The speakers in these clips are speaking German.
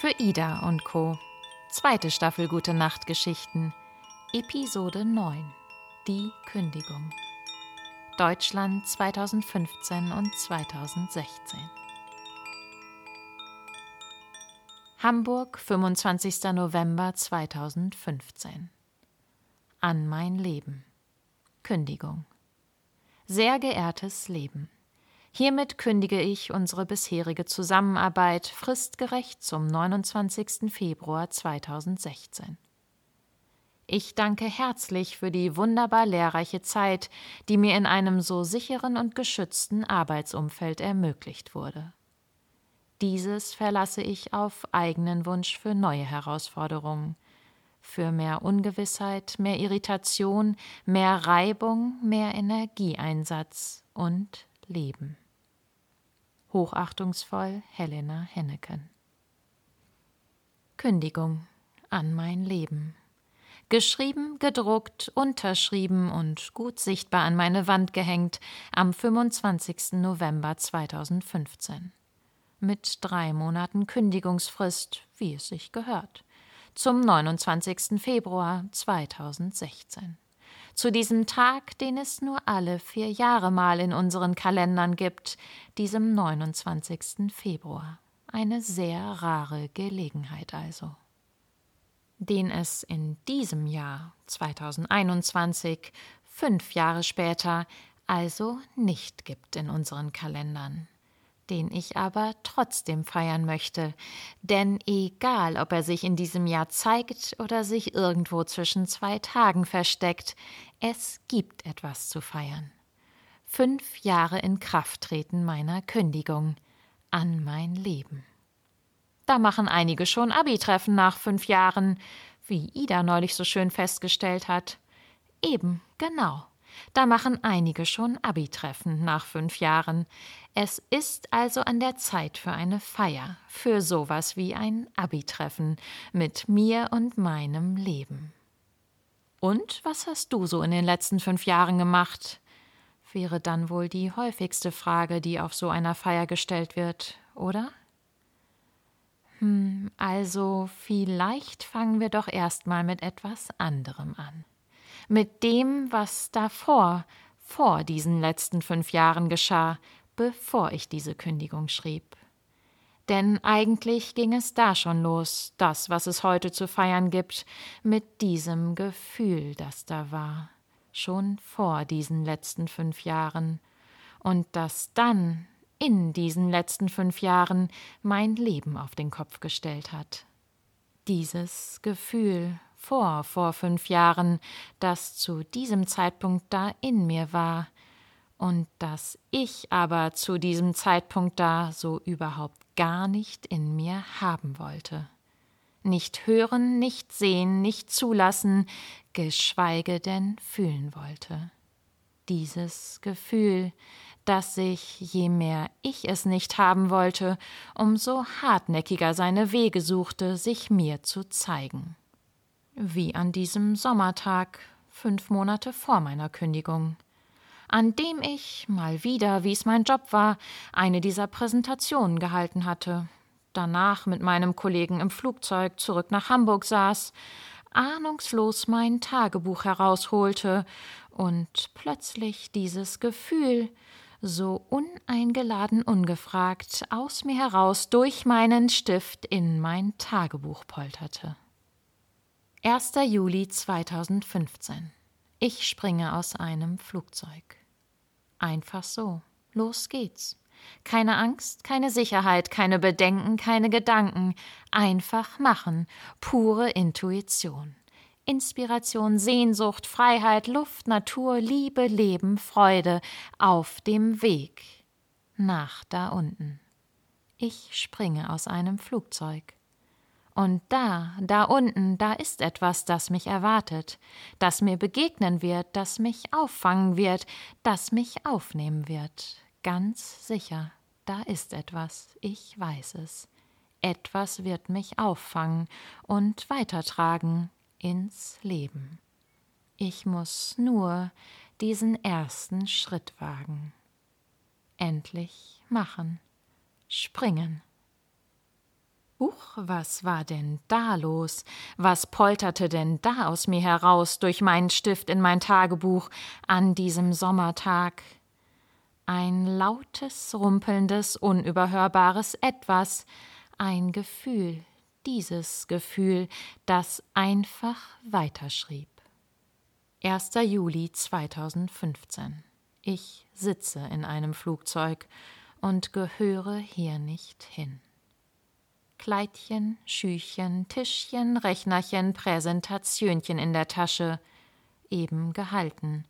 Für Ida und Co. Zweite Staffel Gute Nacht Geschichten. Episode 9. Die Kündigung. Deutschland 2015 und 2016. Hamburg, 25. November 2015. An mein Leben. Kündigung. Sehr geehrtes Leben. Hiermit kündige ich unsere bisherige Zusammenarbeit fristgerecht zum 29. Februar 2016. Ich danke herzlich für die wunderbar lehrreiche Zeit, die mir in einem so sicheren und geschützten Arbeitsumfeld ermöglicht wurde. Dieses verlasse ich auf eigenen Wunsch für neue Herausforderungen, für mehr Ungewissheit, mehr Irritation, mehr Reibung, mehr Energieeinsatz und Leben. Hochachtungsvoll Helena Henneken. Kündigung an mein Leben. Geschrieben, gedruckt, unterschrieben und gut sichtbar an meine Wand gehängt am 25. November 2015. Mit drei Monaten Kündigungsfrist, wie es sich gehört. Zum 29. Februar 2016 zu diesem Tag, den es nur alle vier Jahre mal in unseren Kalendern gibt, diesem 29. Februar. Eine sehr rare Gelegenheit also. Den es in diesem Jahr 2021, fünf Jahre später, also nicht gibt in unseren Kalendern den ich aber trotzdem feiern möchte, denn egal, ob er sich in diesem Jahr zeigt oder sich irgendwo zwischen zwei Tagen versteckt, es gibt etwas zu feiern. Fünf Jahre in Kraft treten meiner Kündigung an mein Leben. Da machen einige schon Abi-Treffen nach fünf Jahren, wie Ida neulich so schön festgestellt hat. Eben, genau. Da machen einige schon Abi-Treffen nach fünf Jahren. Es ist also an der Zeit für eine Feier, für sowas wie ein Abi-Treffen mit mir und meinem Leben. Und was hast du so in den letzten fünf Jahren gemacht? wäre dann wohl die häufigste Frage, die auf so einer Feier gestellt wird, oder? Hm, also vielleicht fangen wir doch erstmal mit etwas anderem an mit dem, was davor, vor diesen letzten fünf Jahren geschah, bevor ich diese Kündigung schrieb. Denn eigentlich ging es da schon los, das, was es heute zu feiern gibt, mit diesem Gefühl, das da war, schon vor diesen letzten fünf Jahren, und das dann in diesen letzten fünf Jahren mein Leben auf den Kopf gestellt hat. Dieses Gefühl vor vor fünf Jahren, das zu diesem Zeitpunkt da in mir war, und das ich aber zu diesem Zeitpunkt da so überhaupt gar nicht in mir haben wollte. Nicht hören, nicht sehen, nicht zulassen, geschweige denn fühlen wollte. Dieses Gefühl, das sich, je mehr ich es nicht haben wollte, umso hartnäckiger seine Wege suchte, sich mir zu zeigen wie an diesem Sommertag, fünf Monate vor meiner Kündigung, an dem ich, mal wieder, wie es mein Job war, eine dieser Präsentationen gehalten hatte, danach mit meinem Kollegen im Flugzeug zurück nach Hamburg saß, ahnungslos mein Tagebuch herausholte und plötzlich dieses Gefühl, so uneingeladen ungefragt, aus mir heraus durch meinen Stift in mein Tagebuch polterte. 1. Juli 2015. Ich springe aus einem Flugzeug. Einfach so. Los geht's. Keine Angst, keine Sicherheit, keine Bedenken, keine Gedanken. Einfach machen. Pure Intuition. Inspiration, Sehnsucht, Freiheit, Luft, Natur, Liebe, Leben, Freude. Auf dem Weg. Nach da unten. Ich springe aus einem Flugzeug. Und da, da unten, da ist etwas, das mich erwartet, das mir begegnen wird, das mich auffangen wird, das mich aufnehmen wird. Ganz sicher, da ist etwas, ich weiß es. Etwas wird mich auffangen und weitertragen ins Leben. Ich muss nur diesen ersten Schritt wagen. Endlich machen, springen. Huch, was war denn da los? Was polterte denn da aus mir heraus durch meinen Stift in mein Tagebuch an diesem Sommertag? Ein lautes, rumpelndes, unüberhörbares Etwas, ein Gefühl, dieses Gefühl, das einfach weiterschrieb. 1. Juli 2015. Ich sitze in einem Flugzeug und gehöre hier nicht hin. Kleidchen, Schüchen, Tischchen, Rechnerchen, Präsentationchen in der Tasche, eben gehalten,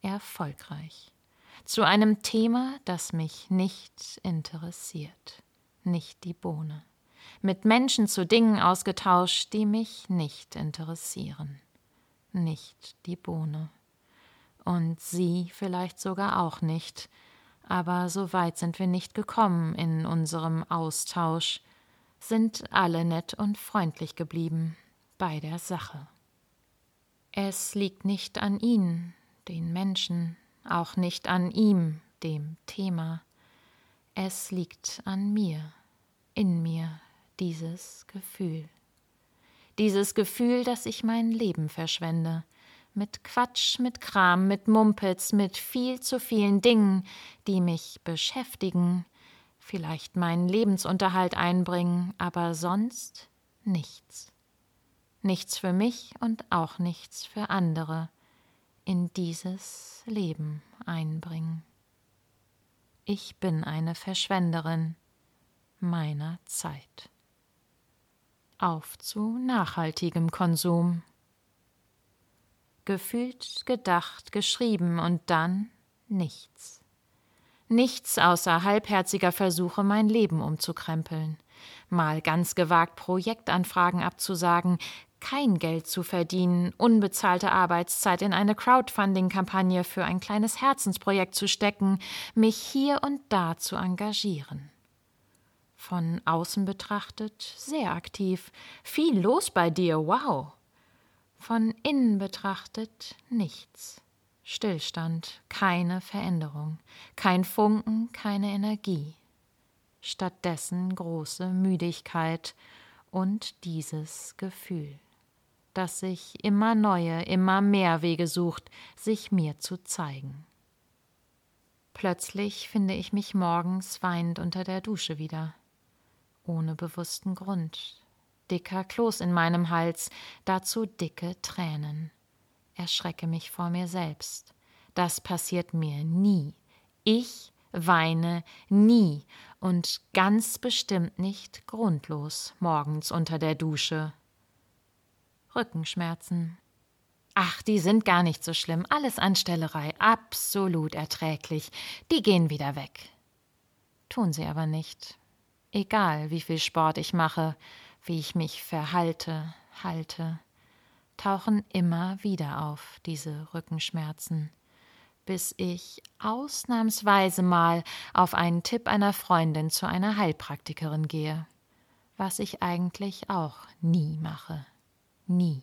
erfolgreich. Zu einem Thema, das mich nicht interessiert, nicht die Bohne. Mit Menschen zu Dingen ausgetauscht, die mich nicht interessieren, nicht die Bohne. Und sie vielleicht sogar auch nicht, aber so weit sind wir nicht gekommen in unserem Austausch, sind alle nett und freundlich geblieben bei der Sache. Es liegt nicht an ihnen, den Menschen, auch nicht an ihm, dem Thema. Es liegt an mir, in mir, dieses Gefühl. Dieses Gefühl, dass ich mein Leben verschwende, mit Quatsch, mit Kram, mit Mumpitz, mit viel zu vielen Dingen, die mich beschäftigen, vielleicht meinen Lebensunterhalt einbringen, aber sonst nichts. Nichts für mich und auch nichts für andere in dieses Leben einbringen. Ich bin eine Verschwenderin meiner Zeit. Auf zu nachhaltigem Konsum. Gefühlt, gedacht, geschrieben und dann nichts. Nichts außer halbherziger Versuche, mein Leben umzukrempeln. Mal ganz gewagt Projektanfragen abzusagen, kein Geld zu verdienen, unbezahlte Arbeitszeit in eine Crowdfunding-Kampagne für ein kleines Herzensprojekt zu stecken, mich hier und da zu engagieren. Von außen betrachtet sehr aktiv, viel los bei dir, wow. Von innen betrachtet nichts. Stillstand, keine Veränderung, kein Funken, keine Energie. Stattdessen große Müdigkeit und dieses Gefühl, das sich immer neue, immer mehr Wege sucht, sich mir zu zeigen. Plötzlich finde ich mich morgens weinend unter der Dusche wieder, ohne bewussten Grund. Dicker Kloß in meinem Hals, dazu dicke Tränen erschrecke mich vor mir selbst. Das passiert mir nie. Ich weine nie und ganz bestimmt nicht grundlos morgens unter der Dusche. Rückenschmerzen. Ach, die sind gar nicht so schlimm. Alles Anstellerei, absolut erträglich. Die gehen wieder weg. Tun sie aber nicht. Egal, wie viel Sport ich mache, wie ich mich verhalte, halte tauchen immer wieder auf, diese Rückenschmerzen, bis ich ausnahmsweise mal auf einen Tipp einer Freundin zu einer Heilpraktikerin gehe, was ich eigentlich auch nie mache, nie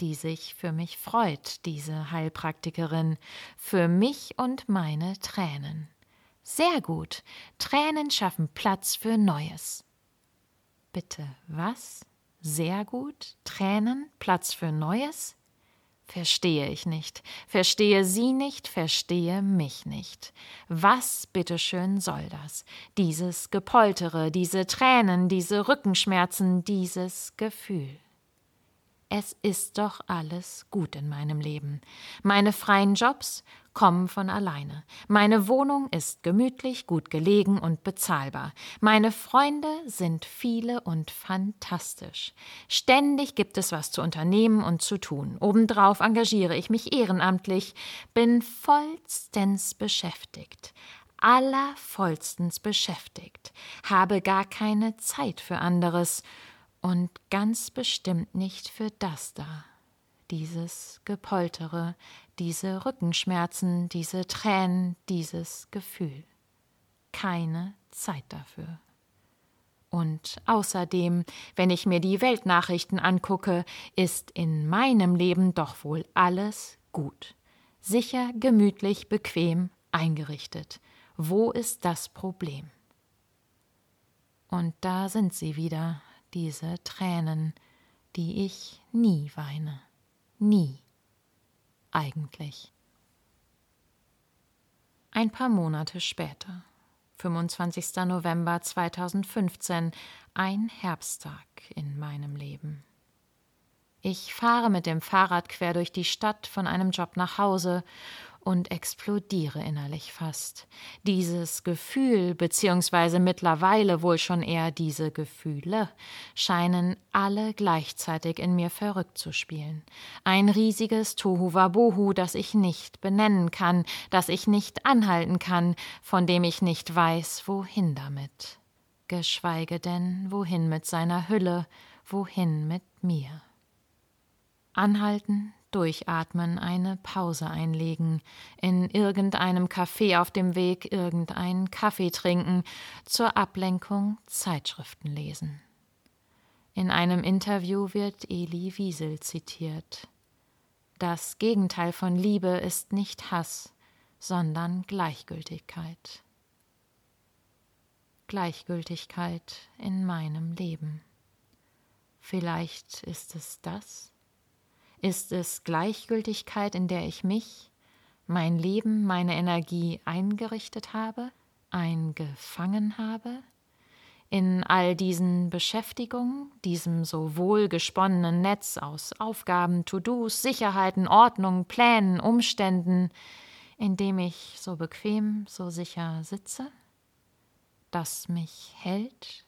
die sich für mich freut, diese Heilpraktikerin, für mich und meine Tränen. Sehr gut, Tränen schaffen Platz für Neues. Bitte, was? Sehr gut. Tränen, Platz für Neues? Verstehe ich nicht, verstehe sie nicht, verstehe mich nicht. Was bitteschön soll das? Dieses Gepoltere, diese Tränen, diese Rückenschmerzen, dieses Gefühl. Es ist doch alles gut in meinem Leben. Meine freien Jobs kommen von alleine. Meine Wohnung ist gemütlich, gut gelegen und bezahlbar. Meine Freunde sind viele und fantastisch. Ständig gibt es was zu unternehmen und zu tun. Obendrauf engagiere ich mich ehrenamtlich, bin vollstens beschäftigt allervollstens beschäftigt, habe gar keine Zeit für anderes und ganz bestimmt nicht für das da. Dieses Gepoltere, diese Rückenschmerzen, diese Tränen, dieses Gefühl. Keine Zeit dafür. Und außerdem, wenn ich mir die Weltnachrichten angucke, ist in meinem Leben doch wohl alles gut. Sicher, gemütlich, bequem, eingerichtet. Wo ist das Problem? Und da sind sie wieder, diese Tränen, die ich nie weine. Nie. Eigentlich. Ein paar Monate später, 25. November 2015, ein Herbsttag in meinem Leben. Ich fahre mit dem Fahrrad quer durch die Stadt von einem Job nach Hause und explodiere innerlich fast. Dieses Gefühl, beziehungsweise mittlerweile wohl schon eher diese Gefühle, scheinen alle gleichzeitig in mir verrückt zu spielen. Ein riesiges Tohuwabohu, das ich nicht benennen kann, das ich nicht anhalten kann, von dem ich nicht weiß, wohin damit. Geschweige denn, wohin mit seiner Hülle, wohin mit mir. Anhalten, durchatmen, eine Pause einlegen, in irgendeinem Café auf dem Weg irgendeinen Kaffee trinken, zur Ablenkung Zeitschriften lesen. In einem Interview wird Eli Wiesel zitiert. Das Gegenteil von Liebe ist nicht Hass, sondern Gleichgültigkeit. Gleichgültigkeit in meinem Leben. Vielleicht ist es das? Ist es Gleichgültigkeit, in der ich mich, mein Leben, meine Energie eingerichtet habe, eingefangen habe? In all diesen Beschäftigungen, diesem so wohl gesponnenen Netz aus Aufgaben, To-Dos, Sicherheiten, Ordnung, Plänen, Umständen, in dem ich so bequem, so sicher sitze, das mich hält,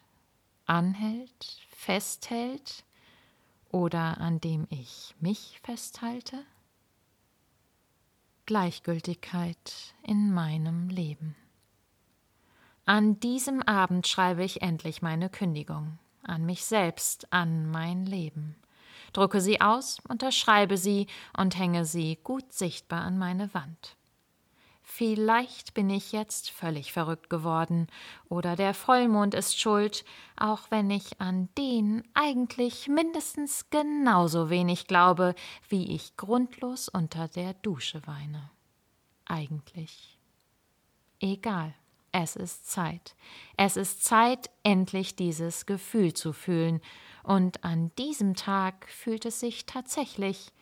anhält, festhält, oder an dem ich mich festhalte? Gleichgültigkeit in meinem Leben. An diesem Abend schreibe ich endlich meine Kündigung an mich selbst, an mein Leben. Drucke sie aus, unterschreibe sie und hänge sie gut sichtbar an meine Wand. Vielleicht bin ich jetzt völlig verrückt geworden, oder der Vollmond ist schuld, auch wenn ich an den eigentlich mindestens genauso wenig glaube, wie ich grundlos unter der Dusche weine. Eigentlich. Egal, es ist Zeit. Es ist Zeit, endlich dieses Gefühl zu fühlen, und an diesem Tag fühlt es sich tatsächlich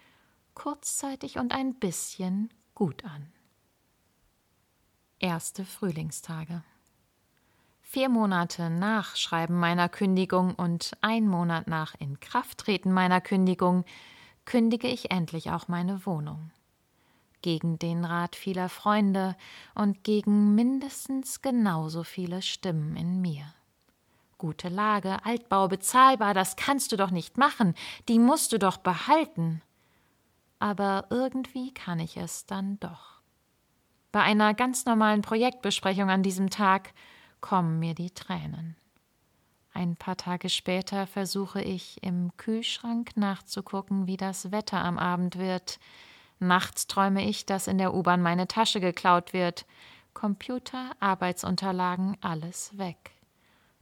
kurzzeitig und ein bisschen gut an. Erste Frühlingstage. Vier Monate nach Schreiben meiner Kündigung und ein Monat nach Inkrafttreten meiner Kündigung kündige ich endlich auch meine Wohnung. Gegen den Rat vieler Freunde und gegen mindestens genauso viele Stimmen in mir. Gute Lage, Altbau, bezahlbar, das kannst du doch nicht machen, die musst du doch behalten. Aber irgendwie kann ich es dann doch. Bei einer ganz normalen Projektbesprechung an diesem Tag kommen mir die Tränen. Ein paar Tage später versuche ich im Kühlschrank nachzugucken, wie das Wetter am Abend wird. Nachts träume ich, dass in der U-Bahn meine Tasche geklaut wird. Computer, Arbeitsunterlagen, alles weg.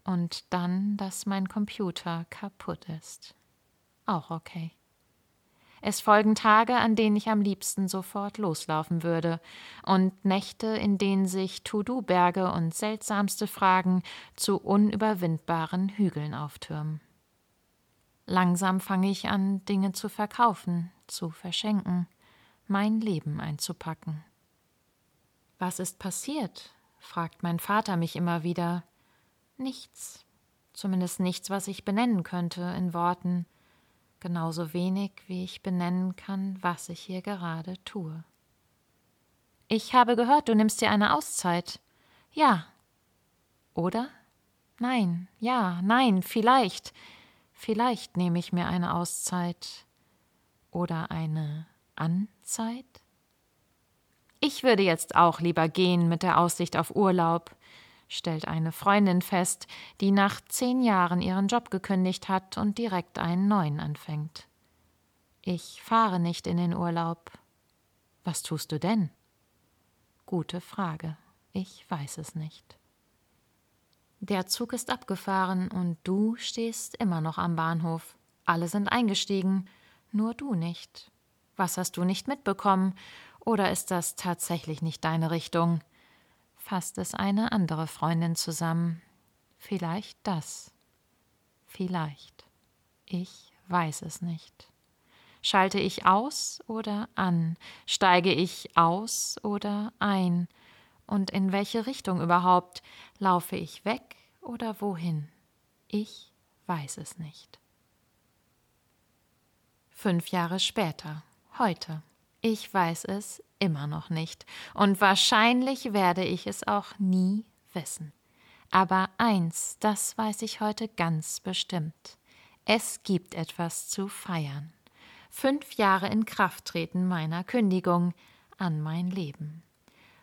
Und dann, dass mein Computer kaputt ist. Auch okay. Es folgen Tage, an denen ich am liebsten sofort loslaufen würde, und Nächte, in denen sich To-Do-Berge und seltsamste Fragen zu unüberwindbaren Hügeln auftürmen. Langsam fange ich an, Dinge zu verkaufen, zu verschenken, mein Leben einzupacken. Was ist passiert? fragt mein Vater mich immer wieder. Nichts, zumindest nichts, was ich benennen könnte in Worten genauso wenig wie ich benennen kann, was ich hier gerade tue. Ich habe gehört, du nimmst dir eine Auszeit. Ja. Oder? Nein, ja, nein, vielleicht. Vielleicht nehme ich mir eine Auszeit. Oder eine Anzeit? Ich würde jetzt auch lieber gehen mit der Aussicht auf Urlaub stellt eine Freundin fest, die nach zehn Jahren ihren Job gekündigt hat und direkt einen neuen anfängt. Ich fahre nicht in den Urlaub. Was tust du denn? Gute Frage. Ich weiß es nicht. Der Zug ist abgefahren und du stehst immer noch am Bahnhof. Alle sind eingestiegen, nur du nicht. Was hast du nicht mitbekommen? Oder ist das tatsächlich nicht deine Richtung? Fasst es eine andere Freundin zusammen. Vielleicht das. Vielleicht. Ich weiß es nicht. Schalte ich aus oder an? Steige ich aus oder ein? Und in welche Richtung überhaupt? Laufe ich weg oder wohin? Ich weiß es nicht. Fünf Jahre später, heute. Ich weiß es immer noch nicht. Und wahrscheinlich werde ich es auch nie wissen. Aber eins, das weiß ich heute ganz bestimmt. Es gibt etwas zu feiern. Fünf Jahre in Kraft treten meiner Kündigung an mein Leben.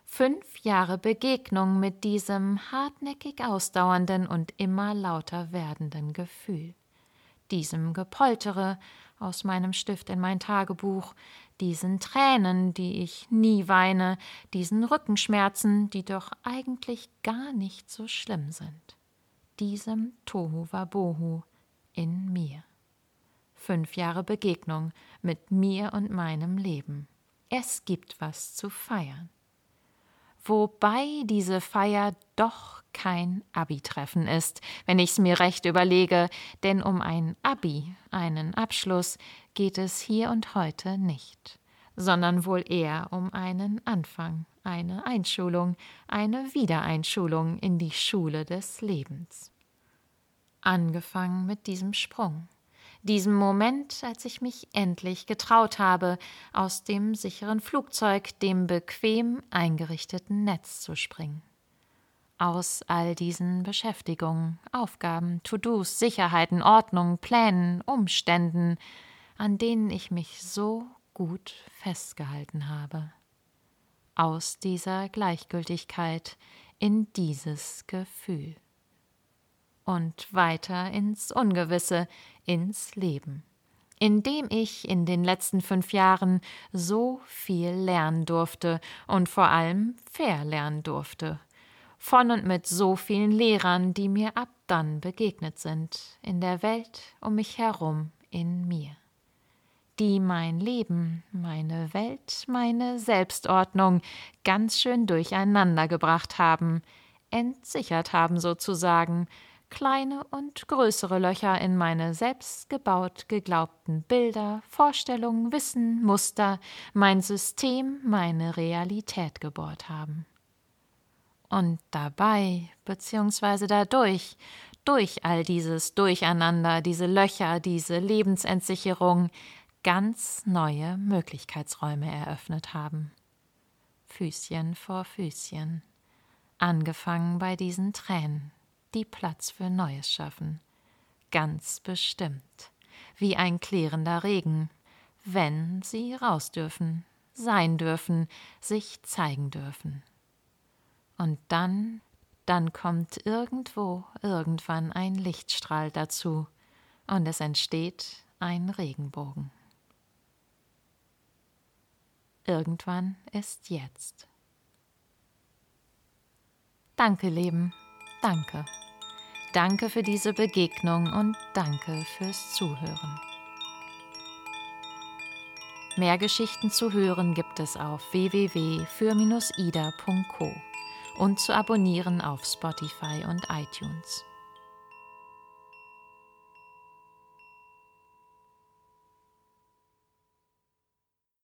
Fünf Jahre Begegnung mit diesem hartnäckig ausdauernden und immer lauter werdenden Gefühl, diesem Gepoltere aus meinem Stift in mein Tagebuch, diesen Tränen, die ich nie weine, diesen Rückenschmerzen, die doch eigentlich gar nicht so schlimm sind, diesem Tohu Wabohu in mir. Fünf Jahre Begegnung mit mir und meinem Leben. Es gibt was zu feiern wobei diese Feier doch kein Abi-Treffen ist, wenn ich's mir recht überlege, denn um ein Abi, einen Abschluss, geht es hier und heute nicht, sondern wohl eher um einen Anfang, eine Einschulung, eine Wiedereinschulung in die Schule des Lebens. Angefangen mit diesem Sprung diesem Moment, als ich mich endlich getraut habe, aus dem sicheren Flugzeug, dem bequem eingerichteten Netz zu springen. Aus all diesen Beschäftigungen, Aufgaben, To-Dos, Sicherheiten, Ordnung, Plänen, Umständen, an denen ich mich so gut festgehalten habe. Aus dieser Gleichgültigkeit in dieses Gefühl. Und weiter ins Ungewisse, ins Leben, in dem ich in den letzten fünf Jahren so viel lernen durfte und vor allem verlernen durfte, von und mit so vielen Lehrern, die mir ab dann begegnet sind, in der Welt um mich herum, in mir die mein Leben, meine Welt, meine Selbstordnung ganz schön durcheinander gebracht haben, entsichert haben sozusagen, kleine und größere Löcher in meine selbstgebaut geglaubten Bilder, Vorstellungen, Wissen, Muster, mein System, meine Realität gebohrt haben. Und dabei, beziehungsweise dadurch, durch all dieses Durcheinander, diese Löcher, diese Lebensentsicherung, ganz neue Möglichkeitsräume eröffnet haben. Füßchen vor Füßchen, angefangen bei diesen Tränen die Platz für Neues schaffen. Ganz bestimmt. Wie ein klärender Regen. Wenn sie raus dürfen, sein dürfen, sich zeigen dürfen. Und dann, dann kommt irgendwo, irgendwann ein Lichtstrahl dazu, und es entsteht ein Regenbogen. Irgendwann ist jetzt. Danke, Leben. Danke. Danke für diese Begegnung und danke fürs Zuhören. Mehr Geschichten zu hören gibt es auf www.für-ida.co und zu abonnieren auf Spotify und iTunes.